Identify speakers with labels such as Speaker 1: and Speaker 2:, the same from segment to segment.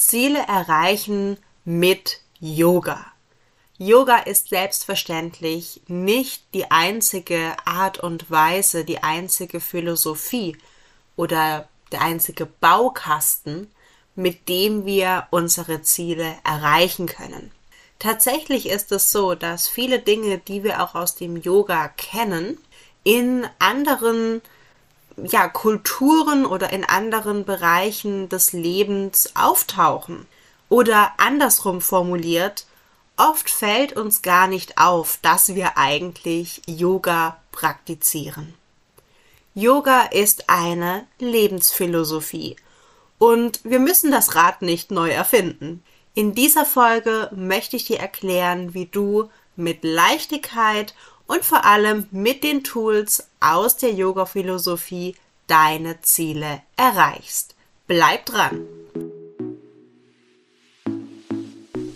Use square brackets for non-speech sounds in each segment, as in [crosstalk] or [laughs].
Speaker 1: Ziele erreichen mit Yoga. Yoga ist selbstverständlich nicht die einzige Art und Weise, die einzige Philosophie oder der einzige Baukasten, mit dem wir unsere Ziele erreichen können. Tatsächlich ist es so, dass viele Dinge, die wir auch aus dem Yoga kennen, in anderen ja, Kulturen oder in anderen Bereichen des Lebens auftauchen. Oder andersrum formuliert, oft fällt uns gar nicht auf, dass wir eigentlich Yoga praktizieren. Yoga ist eine Lebensphilosophie und wir müssen das Rad nicht neu erfinden. In dieser Folge möchte ich dir erklären, wie du mit Leichtigkeit und vor allem mit den Tools aus der Yoga-Philosophie deine Ziele erreichst. Bleib dran!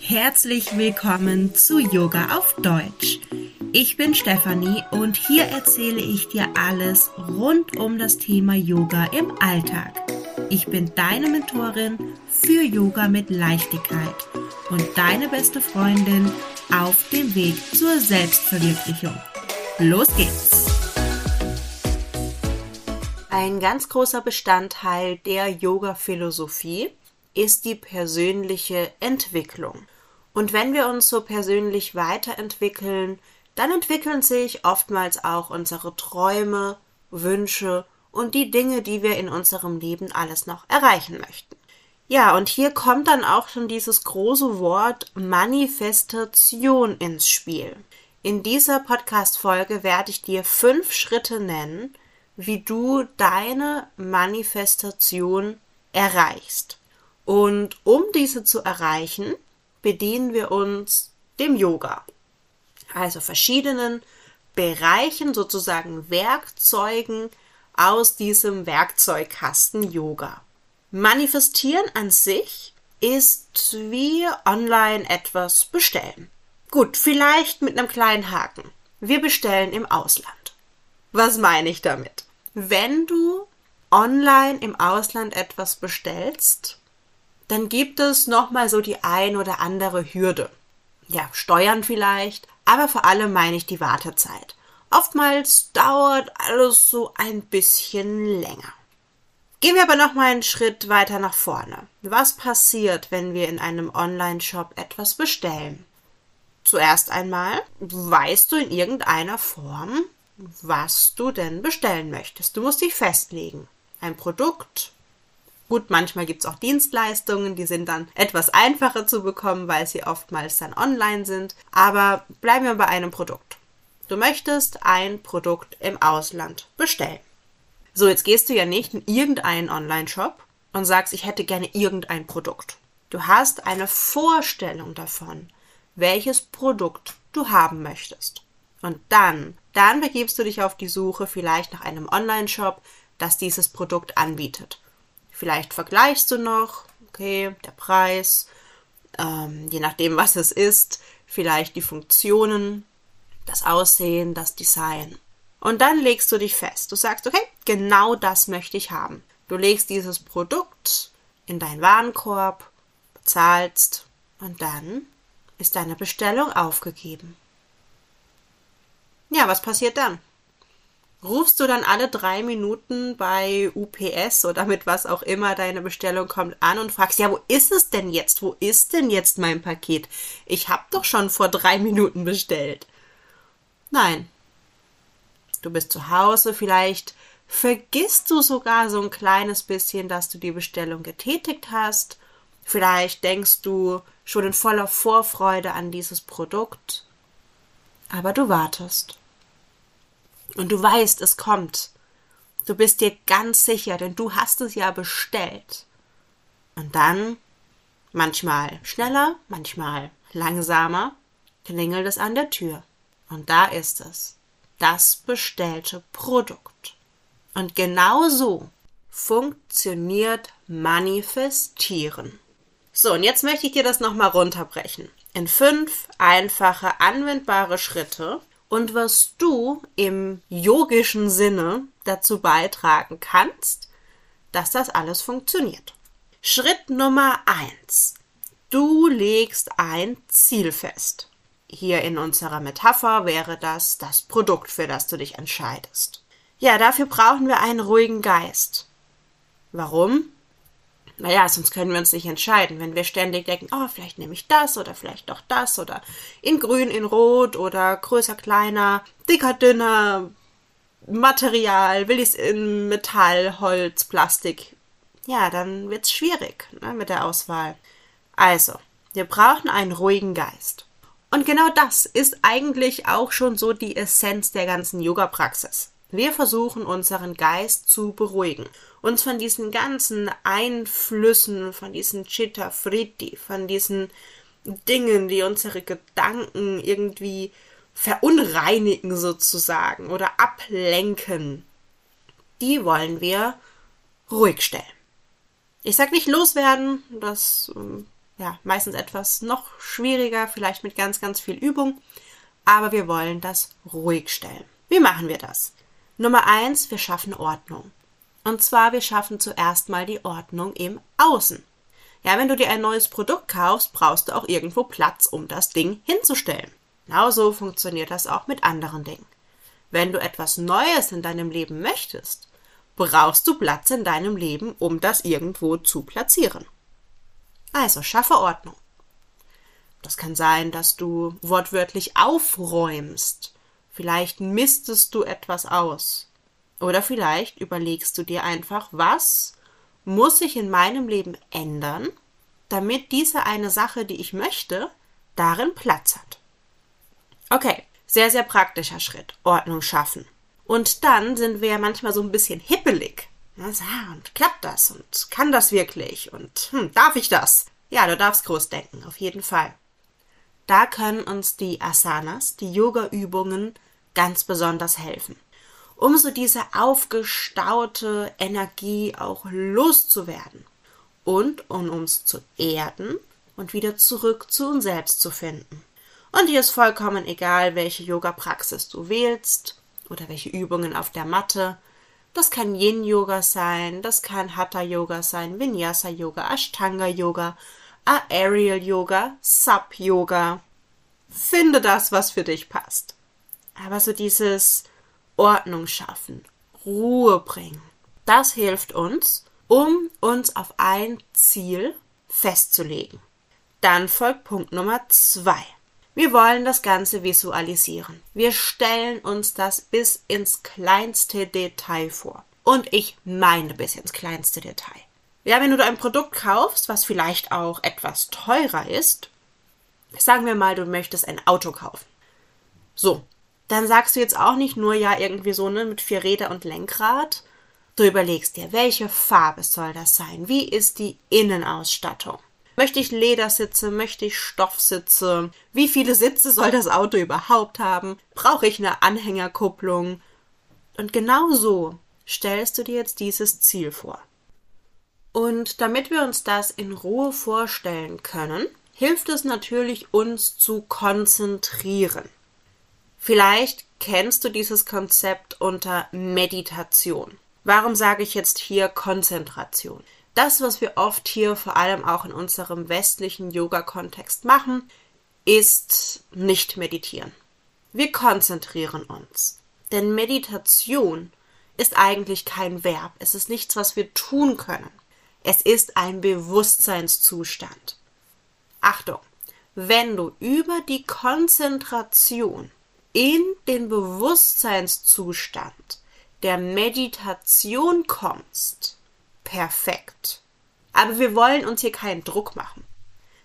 Speaker 1: Herzlich willkommen zu Yoga auf Deutsch. Ich bin Stefanie und hier erzähle ich dir alles rund um das Thema Yoga im Alltag. Ich bin deine Mentorin für Yoga mit Leichtigkeit und deine beste Freundin auf dem Weg zur Selbstverwirklichung. Los geht's! Ein ganz großer Bestandteil der Yoga-Philosophie ist die persönliche Entwicklung. Und wenn wir uns so persönlich weiterentwickeln, dann entwickeln sich oftmals auch unsere Träume, Wünsche und die Dinge, die wir in unserem Leben alles noch erreichen möchten. Ja, und hier kommt dann auch schon dieses große Wort Manifestation ins Spiel. In dieser Podcast-Folge werde ich dir fünf Schritte nennen, wie du deine Manifestation erreichst. Und um diese zu erreichen, bedienen wir uns dem Yoga. Also verschiedenen Bereichen, sozusagen Werkzeugen aus diesem Werkzeugkasten Yoga. Manifestieren an sich ist wie online etwas bestellen. Gut, vielleicht mit einem kleinen Haken. Wir bestellen im Ausland. Was meine ich damit? Wenn du online im Ausland etwas bestellst, dann gibt es nochmal so die ein oder andere Hürde. Ja, Steuern vielleicht, aber vor allem meine ich die Wartezeit. Oftmals dauert alles so ein bisschen länger. Gehen wir aber noch mal einen Schritt weiter nach vorne. Was passiert, wenn wir in einem Online-Shop etwas bestellen? Zuerst einmal weißt du in irgendeiner Form, was du denn bestellen möchtest. Du musst dich festlegen. Ein Produkt. Gut, manchmal gibt es auch Dienstleistungen, die sind dann etwas einfacher zu bekommen, weil sie oftmals dann online sind. Aber bleiben wir bei einem Produkt. Du möchtest ein Produkt im Ausland bestellen. So, jetzt gehst du ja nicht in irgendeinen Online-Shop und sagst, ich hätte gerne irgendein Produkt. Du hast eine Vorstellung davon, welches Produkt du haben möchtest. Und dann, dann begibst du dich auf die Suche vielleicht nach einem Online-Shop, das dieses Produkt anbietet. Vielleicht vergleichst du noch, okay, der Preis, ähm, je nachdem, was es ist, vielleicht die Funktionen, das Aussehen, das Design. Und dann legst du dich fest. Du sagst, okay, genau das möchte ich haben. Du legst dieses Produkt in deinen Warenkorb, bezahlst und dann ist deine Bestellung aufgegeben. Ja, was passiert dann? Rufst du dann alle drei Minuten bei UPS oder mit was auch immer deine Bestellung kommt an und fragst, ja, wo ist es denn jetzt? Wo ist denn jetzt mein Paket? Ich hab doch schon vor drei Minuten bestellt. Nein, du bist zu Hause, vielleicht vergisst du sogar so ein kleines bisschen, dass du die Bestellung getätigt hast. Vielleicht denkst du schon in voller Vorfreude an dieses Produkt. Aber du wartest. Und du weißt, es kommt. Du bist dir ganz sicher, denn du hast es ja bestellt. Und dann, manchmal schneller, manchmal langsamer, klingelt es an der Tür. Und da ist es das bestellte Produkt. Und genau so funktioniert Manifestieren. So, und jetzt möchte ich dir das nochmal runterbrechen. In fünf einfache, anwendbare Schritte und was du im yogischen Sinne dazu beitragen kannst, dass das alles funktioniert. Schritt Nummer eins. Du legst ein Ziel fest. Hier in unserer Metapher wäre das das Produkt, für das du dich entscheidest. Ja, dafür brauchen wir einen ruhigen Geist. Warum? Naja, sonst können wir uns nicht entscheiden. Wenn wir ständig denken, oh, vielleicht nehme ich das oder vielleicht doch das oder in grün, in rot oder größer, kleiner, dicker, dünner, Material, will ich es in Metall, Holz, Plastik. Ja, dann wird's schwierig ne, mit der Auswahl. Also, wir brauchen einen ruhigen Geist. Und genau das ist eigentlich auch schon so die Essenz der ganzen Yoga-Praxis. Wir versuchen unseren Geist zu beruhigen, uns von diesen ganzen Einflüssen, von diesen Chitta Fritti, von diesen Dingen, die unsere Gedanken irgendwie verunreinigen sozusagen oder ablenken, die wollen wir ruhig stellen. Ich sag nicht loswerden, das ähm, ja meistens etwas noch schwieriger, vielleicht mit ganz, ganz viel Übung, aber wir wollen das ruhig stellen. Wie machen wir das? Nummer eins, wir schaffen Ordnung. Und zwar, wir schaffen zuerst mal die Ordnung im Außen. Ja, wenn du dir ein neues Produkt kaufst, brauchst du auch irgendwo Platz, um das Ding hinzustellen. Genauso funktioniert das auch mit anderen Dingen. Wenn du etwas Neues in deinem Leben möchtest, brauchst du Platz in deinem Leben, um das irgendwo zu platzieren. Also schaffe Ordnung. Das kann sein, dass du wortwörtlich aufräumst. Vielleicht mistest du etwas aus. Oder vielleicht überlegst du dir einfach, was muss sich in meinem Leben ändern, damit diese eine Sache, die ich möchte, darin Platz hat. Okay, sehr, sehr praktischer Schritt. Ordnung schaffen. Und dann sind wir ja manchmal so ein bisschen hippelig. Also, und klappt das? Und kann das wirklich? Und hm, darf ich das? Ja, du darfst groß denken, auf jeden Fall. Da können uns die Asanas, die Yoga-Übungen, ganz besonders helfen. Um so diese aufgestaute Energie auch loszuwerden. Und um uns zu erden und wieder zurück zu uns selbst zu finden. Und hier ist vollkommen egal, welche Yoga-Praxis du wählst oder welche Übungen auf der Matte. Das kann Yin-Yoga sein, das kann Hatha-Yoga sein, Vinyasa-Yoga, Ashtanga-Yoga, Aerial-Yoga, Sub-Yoga. Finde das, was für dich passt. Aber so dieses Ordnung schaffen, Ruhe bringen, das hilft uns, um uns auf ein Ziel festzulegen. Dann folgt Punkt Nummer zwei. Wir wollen das Ganze visualisieren. Wir stellen uns das bis ins kleinste Detail vor. Und ich meine bis ins kleinste Detail. Ja, wenn du ein Produkt kaufst, was vielleicht auch etwas teurer ist, sagen wir mal, du möchtest ein Auto kaufen. So, dann sagst du jetzt auch nicht nur ja irgendwie so ne mit vier Räder und Lenkrad. Du überlegst dir, welche Farbe soll das sein? Wie ist die Innenausstattung? Möchte ich Ledersitze? Möchte ich Stoffsitze? Wie viele Sitze soll das Auto überhaupt haben? Brauche ich eine Anhängerkupplung? Und genau so stellst du dir jetzt dieses Ziel vor. Und damit wir uns das in Ruhe vorstellen können, hilft es natürlich, uns zu konzentrieren. Vielleicht kennst du dieses Konzept unter Meditation. Warum sage ich jetzt hier Konzentration? Das, was wir oft hier vor allem auch in unserem westlichen Yoga-Kontext machen, ist nicht meditieren. Wir konzentrieren uns. Denn Meditation ist eigentlich kein Verb. Es ist nichts, was wir tun können. Es ist ein Bewusstseinszustand. Achtung, wenn du über die Konzentration in den Bewusstseinszustand der Meditation kommst, perfekt. Aber wir wollen uns hier keinen Druck machen.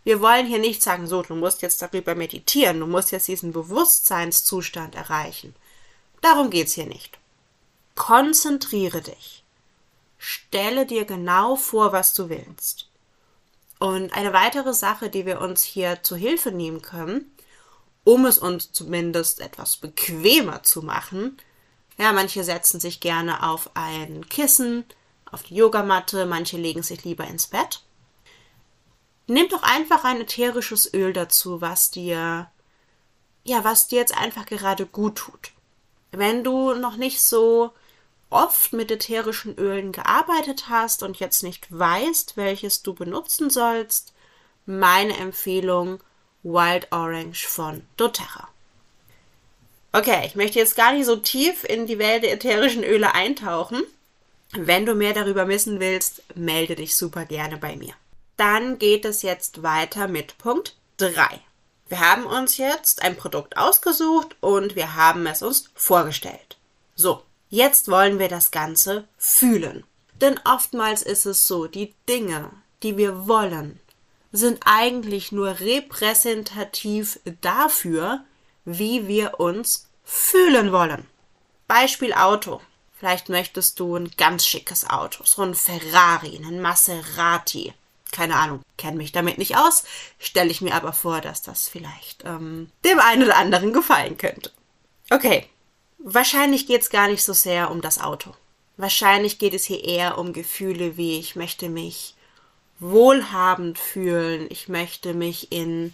Speaker 1: Wir wollen hier nicht sagen, so, du musst jetzt darüber meditieren, du musst jetzt diesen Bewusstseinszustand erreichen. Darum geht's hier nicht. Konzentriere dich. Stelle dir genau vor, was du willst. Und eine weitere Sache, die wir uns hier zu Hilfe nehmen können, um es uns zumindest etwas bequemer zu machen, ja, manche setzen sich gerne auf ein Kissen, auf die Yogamatte, manche legen sich lieber ins Bett. Nimm doch einfach ein ätherisches Öl dazu, was dir, ja, was dir jetzt einfach gerade gut tut. Wenn du noch nicht so oft mit ätherischen Ölen gearbeitet hast und jetzt nicht weißt, welches du benutzen sollst, meine Empfehlung Wild Orange von doTERRA. Okay, ich möchte jetzt gar nicht so tief in die Welt der ätherischen Öle eintauchen. Wenn du mehr darüber wissen willst, melde dich super gerne bei mir. Dann geht es jetzt weiter mit Punkt 3. Wir haben uns jetzt ein Produkt ausgesucht und wir haben es uns vorgestellt. So, jetzt wollen wir das Ganze fühlen. Denn oftmals ist es so, die Dinge, die wir wollen, sind eigentlich nur repräsentativ dafür, wie wir uns fühlen wollen. Beispiel Auto. Vielleicht möchtest du ein ganz schickes Auto, so ein Ferrari, ein Maserati. Keine Ahnung, kenne mich damit nicht aus, stelle ich mir aber vor, dass das vielleicht ähm, dem einen oder anderen gefallen könnte. Okay, wahrscheinlich geht es gar nicht so sehr um das Auto. Wahrscheinlich geht es hier eher um Gefühle wie ich möchte mich wohlhabend fühlen, ich möchte mich in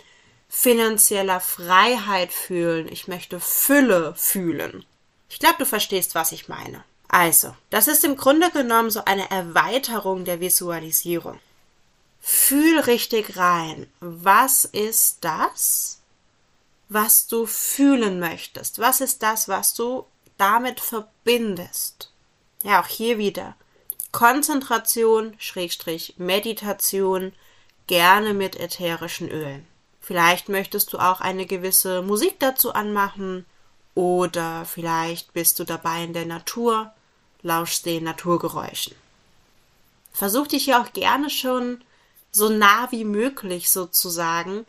Speaker 1: finanzieller Freiheit fühlen, ich möchte Fülle fühlen. Ich glaube, du verstehst, was ich meine. Also, das ist im Grunde genommen so eine Erweiterung der Visualisierung. Fühl richtig rein. Was ist das, was du fühlen möchtest? Was ist das, was du damit verbindest? Ja, auch hier wieder. Konzentration, Schrägstrich, Meditation, gerne mit ätherischen Ölen. Vielleicht möchtest du auch eine gewisse Musik dazu anmachen oder vielleicht bist du dabei in der Natur, lauschst den Naturgeräuschen. Versuch dich ja auch gerne schon so nah wie möglich sozusagen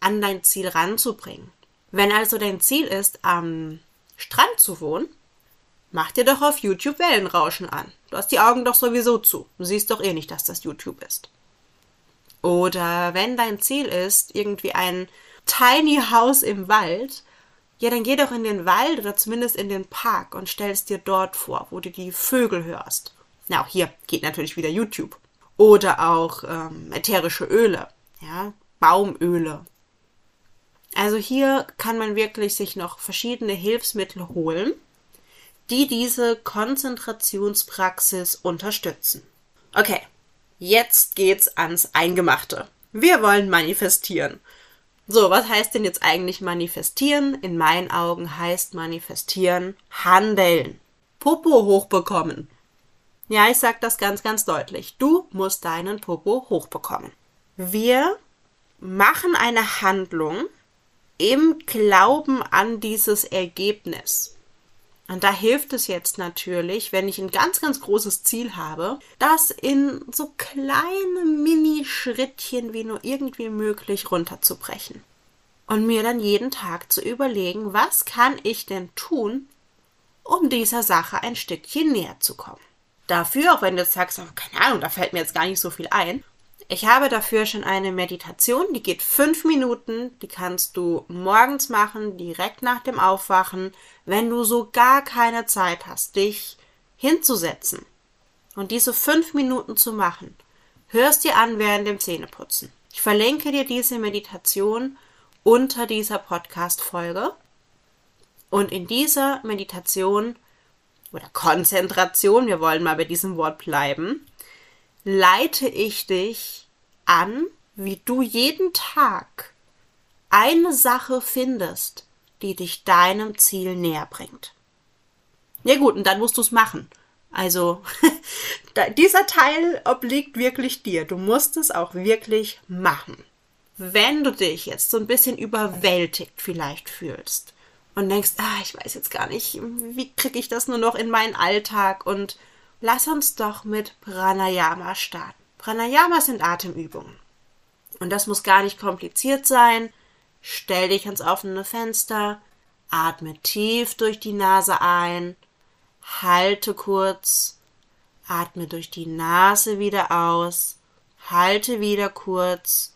Speaker 1: an dein Ziel ranzubringen. Wenn also dein Ziel ist, am Strand zu wohnen, Mach dir doch auf YouTube Wellenrauschen an. Du hast die Augen doch sowieso zu. Du siehst doch eh nicht, dass das YouTube ist. Oder wenn dein Ziel ist, irgendwie ein Tiny House im Wald, ja, dann geh doch in den Wald oder zumindest in den Park und stellst dir dort vor, wo du die Vögel hörst. Na, auch hier geht natürlich wieder YouTube. Oder auch ähm, ätherische Öle, ja, Baumöle. Also hier kann man wirklich sich noch verschiedene Hilfsmittel holen die diese Konzentrationspraxis unterstützen. Okay, jetzt geht's ans Eingemachte. Wir wollen manifestieren. So, was heißt denn jetzt eigentlich manifestieren? In meinen Augen heißt manifestieren handeln. Popo hochbekommen. Ja, ich sag das ganz, ganz deutlich. Du musst deinen Popo hochbekommen. Wir machen eine Handlung im Glauben an dieses Ergebnis. Und da hilft es jetzt natürlich, wenn ich ein ganz, ganz großes Ziel habe, das in so kleine Mini-Schrittchen wie nur irgendwie möglich runterzubrechen. Und mir dann jeden Tag zu überlegen, was kann ich denn tun, um dieser Sache ein Stückchen näher zu kommen. Dafür, auch wenn du jetzt sagst, keine Ahnung, da fällt mir jetzt gar nicht so viel ein, ich habe dafür schon eine Meditation, die geht fünf Minuten, die kannst du morgens machen, direkt nach dem Aufwachen, wenn du so gar keine Zeit hast, dich hinzusetzen und diese fünf Minuten zu machen. Hörst dir an während dem Zähneputzen. Ich verlinke dir diese Meditation unter dieser Podcast-Folge. Und in dieser Meditation oder Konzentration, wir wollen mal bei diesem Wort bleiben, leite ich dich an, wie du jeden Tag eine Sache findest, die dich deinem Ziel näher bringt. Ja gut, und dann musst du es machen. Also [laughs] dieser Teil obliegt wirklich dir. Du musst es auch wirklich machen. Wenn du dich jetzt so ein bisschen überwältigt vielleicht fühlst und denkst, ah, ich weiß jetzt gar nicht, wie kriege ich das nur noch in meinen Alltag und lass uns doch mit Pranayama starten. Pranayama sind Atemübungen. Und das muss gar nicht kompliziert sein. Stell dich ans offene Fenster, atme tief durch die Nase ein, halte kurz, atme durch die Nase wieder aus, halte wieder kurz,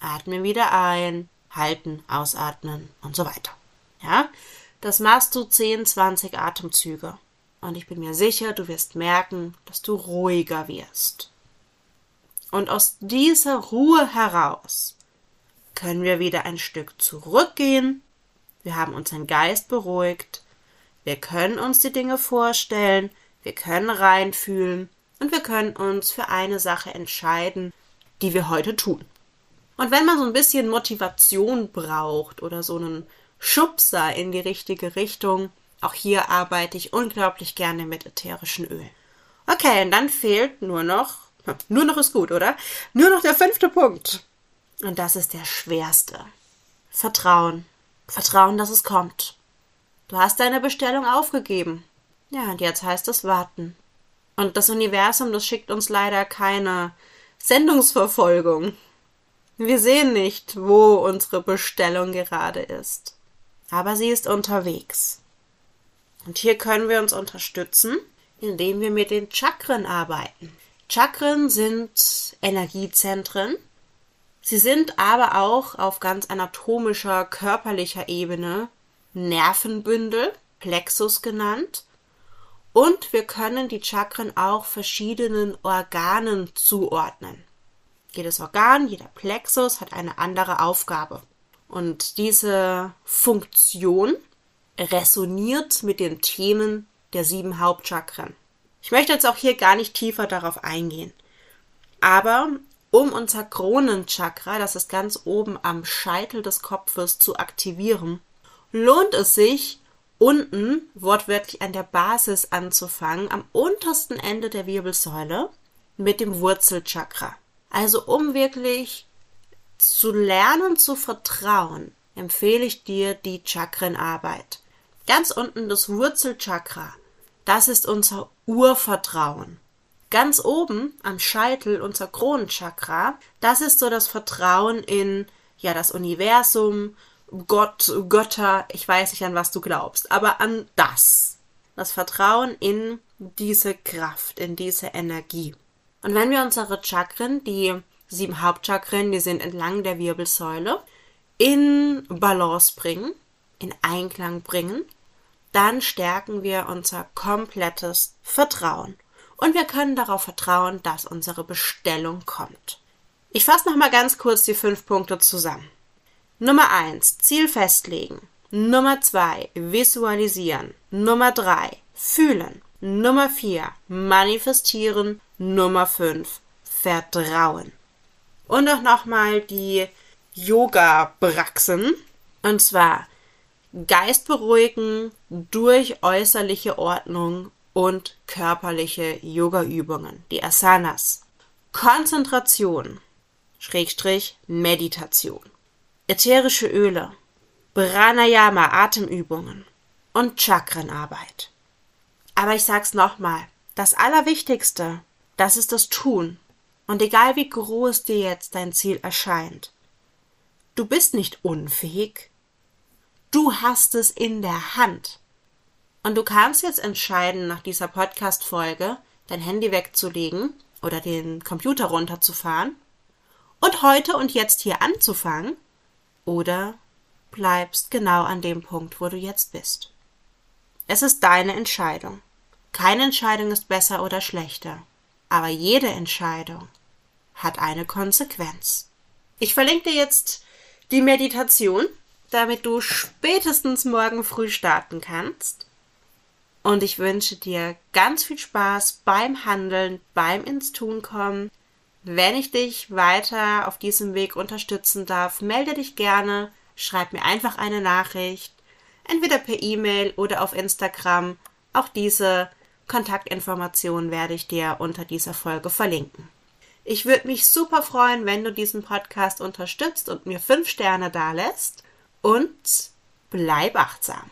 Speaker 1: atme wieder ein, halten, ausatmen und so weiter. Ja? Das machst du 10, 20 Atemzüge. Und ich bin mir sicher, du wirst merken, dass du ruhiger wirst. Und aus dieser Ruhe heraus können wir wieder ein Stück zurückgehen. Wir haben unseren Geist beruhigt. Wir können uns die Dinge vorstellen, wir können reinfühlen und wir können uns für eine Sache entscheiden, die wir heute tun. Und wenn man so ein bisschen Motivation braucht oder so einen Schubser in die richtige Richtung, auch hier arbeite ich unglaublich gerne mit ätherischen Ölen. Okay, und dann fehlt nur noch, nur noch ist gut, oder? Nur noch der fünfte Punkt. Und das ist der schwerste. Vertrauen. Vertrauen, dass es kommt. Du hast deine Bestellung aufgegeben. Ja, und jetzt heißt es warten. Und das Universum, das schickt uns leider keine Sendungsverfolgung. Wir sehen nicht, wo unsere Bestellung gerade ist. Aber sie ist unterwegs. Und hier können wir uns unterstützen, indem wir mit den Chakren arbeiten. Chakren sind Energiezentren. Sie sind aber auch auf ganz anatomischer, körperlicher Ebene Nervenbündel, Plexus genannt. Und wir können die Chakren auch verschiedenen Organen zuordnen. Jedes Organ, jeder Plexus hat eine andere Aufgabe. Und diese Funktion resoniert mit den Themen der sieben Hauptchakren. Ich möchte jetzt auch hier gar nicht tiefer darauf eingehen. Aber um unser Kronenchakra, das ist ganz oben am Scheitel des Kopfes, zu aktivieren, lohnt es sich, unten wortwörtlich an der Basis anzufangen, am untersten Ende der Wirbelsäule mit dem Wurzelchakra. Also um wirklich zu lernen zu vertrauen, empfehle ich dir die Chakrenarbeit. Ganz unten das Wurzelchakra. Das ist unser Urvertrauen. Ganz oben am Scheitel unser Kronenchakra. Das ist so das Vertrauen in ja das Universum, Gott, Götter. Ich weiß nicht an was du glaubst, aber an das. Das Vertrauen in diese Kraft, in diese Energie. Und wenn wir unsere Chakren, die sieben Hauptchakren, die sind entlang der Wirbelsäule, in Balance bringen, in Einklang bringen, dann stärken wir unser komplettes Vertrauen. Und wir können darauf vertrauen, dass unsere Bestellung kommt. Ich fasse nochmal ganz kurz die fünf Punkte zusammen. Nummer eins Ziel festlegen. Nummer zwei Visualisieren. Nummer drei Fühlen. Nummer vier Manifestieren. Nummer 5. Vertrauen. Und auch nochmal die Yoga-Praxen. Und zwar Geist beruhigen durch äußerliche Ordnung und körperliche Yoga-Übungen, die Asanas. Konzentration, Schrägstrich Meditation. Ätherische Öle, Pranayama, Atemübungen und Chakrenarbeit. Aber ich sag's nochmal, das Allerwichtigste das ist das Tun. Und egal wie groß dir jetzt dein Ziel erscheint, du bist nicht unfähig. Du hast es in der Hand. Und du kannst jetzt entscheiden, nach dieser Podcast-Folge dein Handy wegzulegen oder den Computer runterzufahren und heute und jetzt hier anzufangen oder bleibst genau an dem Punkt, wo du jetzt bist. Es ist deine Entscheidung. Keine Entscheidung ist besser oder schlechter aber jede Entscheidung hat eine Konsequenz. Ich verlinke dir jetzt die Meditation, damit du spätestens morgen früh starten kannst. Und ich wünsche dir ganz viel Spaß beim Handeln, beim ins Tun kommen. Wenn ich dich weiter auf diesem Weg unterstützen darf, melde dich gerne, schreib mir einfach eine Nachricht, entweder per E-Mail oder auf Instagram. Auch diese Kontaktinformationen werde ich dir unter dieser Folge verlinken. Ich würde mich super freuen, wenn du diesen Podcast unterstützt und mir fünf Sterne dalässt. Und bleib achtsam.